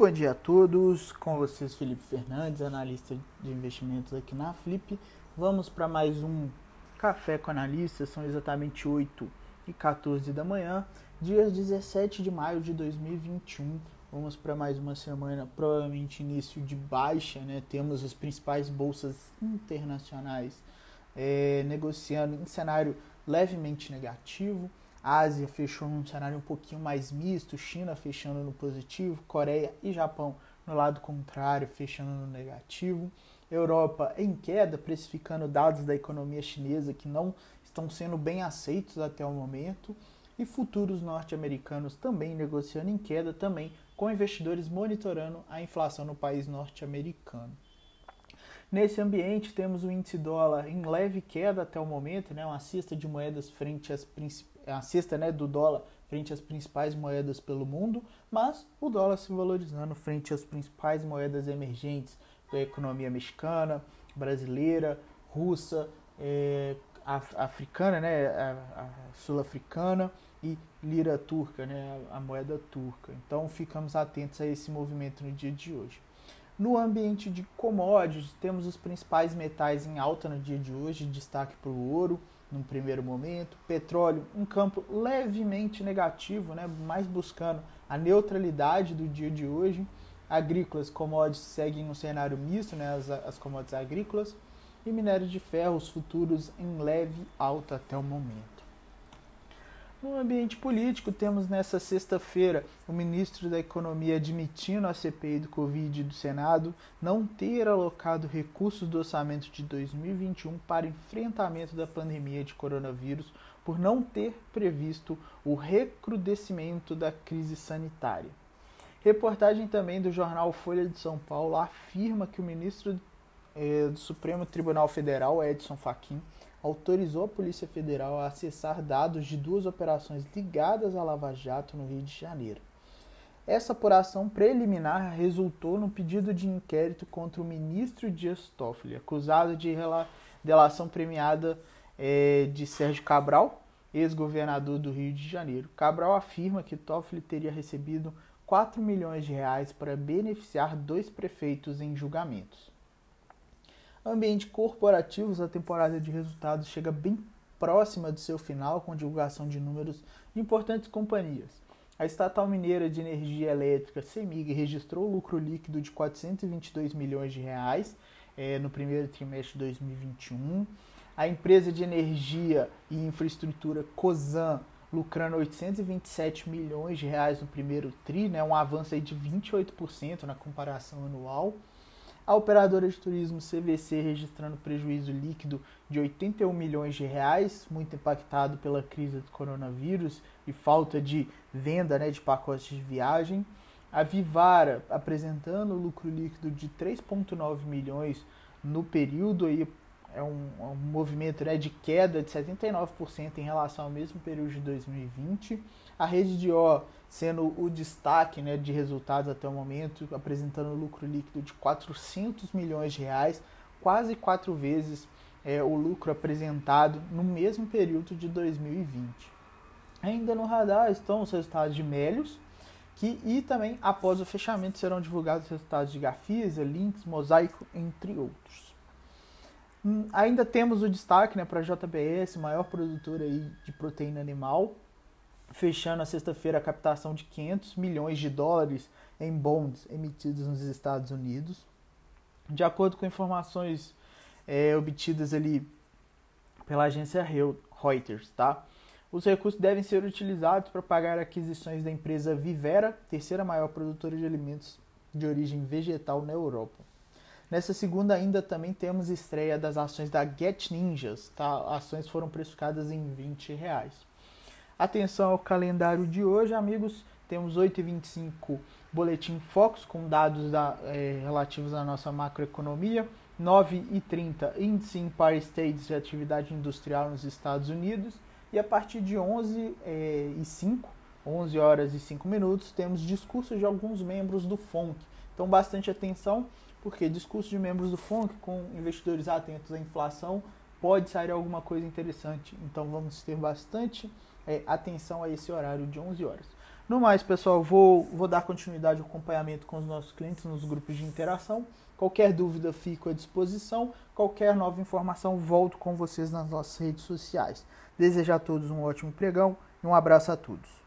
bom dia a todos, com vocês Felipe Fernandes, analista de investimentos aqui na Flip. Vamos para mais um Café com Analistas, são exatamente 8 e 14 da manhã, dia 17 de maio de 2021. Vamos para mais uma semana, provavelmente início de baixa, né? Temos as principais bolsas internacionais é, negociando em cenário levemente negativo. Ásia fechou num cenário um pouquinho mais misto, China fechando no positivo, Coreia e Japão no lado contrário, fechando no negativo. Europa em queda, precificando dados da economia chinesa que não estão sendo bem aceitos até o momento. E futuros norte-americanos também negociando em queda, também com investidores monitorando a inflação no país norte-americano. Nesse ambiente, temos o índice dólar em leve queda até o momento, né, uma cesta de moedas frente às a cesta né, do dólar frente às principais moedas pelo mundo, mas o dólar se valorizando frente às principais moedas emergentes da economia mexicana, brasileira, russa, é, af africana, né, sul-africana e lira turca, né, a moeda turca. Então ficamos atentos a esse movimento no dia de hoje. No ambiente de commodities, temos os principais metais em alta no dia de hoje, destaque para o ouro, num primeiro momento, petróleo, um campo levemente negativo, né, mais buscando a neutralidade do dia de hoje. Agrícolas, commodities seguem um cenário misto, né, as, as commodities agrícolas, e minério de ferro, os futuros em leve alta até o momento. No ambiente político, temos nessa sexta-feira o ministro da Economia admitindo à CPI do Covid do Senado não ter alocado recursos do orçamento de 2021 para enfrentamento da pandemia de coronavírus por não ter previsto o recrudescimento da crise sanitária. Reportagem também do jornal Folha de São Paulo afirma que o ministro eh, do Supremo Tribunal Federal, Edson Fachin, autorizou a Polícia Federal a acessar dados de duas operações ligadas à Lava Jato no Rio de Janeiro. Essa apuração preliminar resultou no pedido de inquérito contra o ministro Dias Toffoli, acusado de delação premiada é, de Sérgio Cabral, ex-governador do Rio de Janeiro. Cabral afirma que Toffoli teria recebido 4 milhões de reais para beneficiar dois prefeitos em julgamentos. Ambiente corporativos, a temporada de resultados chega bem próxima do seu final com divulgação de números de importantes companhias. A estatal mineira de energia elétrica CEMIG registrou lucro líquido de 422 milhões de reais é, no primeiro trimestre de 2021. A empresa de energia e infraestrutura COSAN lucrando 827 milhões de reais no primeiro tri, né, um avanço aí de 28% na comparação anual. A operadora de turismo CVC registrando prejuízo líquido de 81 milhões de reais, muito impactado pela crise do coronavírus e falta de venda né, de pacotes de viagem. A Vivara apresentando lucro líquido de 3,9 milhões no período, aí é um, é um movimento né, de queda de 79% em relação ao mesmo período de 2020. A rede de O sendo o destaque né, de resultados até o momento, apresentando lucro líquido de 400 milhões de reais, quase quatro vezes é, o lucro apresentado no mesmo período de 2020. Ainda no radar estão os resultados de Melios, que e também após o fechamento serão divulgados os resultados de Gafisa, Lynx, Mosaico, entre outros. Hum, ainda temos o destaque né, para a JBS, maior produtora aí de proteína animal, fechando a sexta-feira a captação de 500 milhões de dólares em bonds emitidos nos Estados Unidos. De acordo com informações é, obtidas ali pela agência Reuters, tá? Os recursos devem ser utilizados para pagar aquisições da empresa Vivera, terceira maior produtora de alimentos de origem vegetal na Europa. Nessa segunda ainda também temos estreia das ações da Get Ninjas, tá? Ações foram precificadas em 20 reais. Atenção ao calendário de hoje, amigos. Temos 8h25 Boletim Focus com dados da, é, relativos à nossa macroeconomia. 9h30 Índice Empire States de Atividade Industrial nos Estados Unidos. E a partir de 11 é, e 5, 11 horas e 5 minutos, temos discursos de alguns membros do FONC. Então, bastante atenção porque discurso de membros do FONC com investidores atentos à inflação pode sair alguma coisa interessante. Então vamos ter bastante é, atenção a esse horário de 11 horas. No mais, pessoal, vou, vou dar continuidade ao acompanhamento com os nossos clientes nos grupos de interação. Qualquer dúvida, fico à disposição. Qualquer nova informação, volto com vocês nas nossas redes sociais. Desejo a todos um ótimo pregão e um abraço a todos.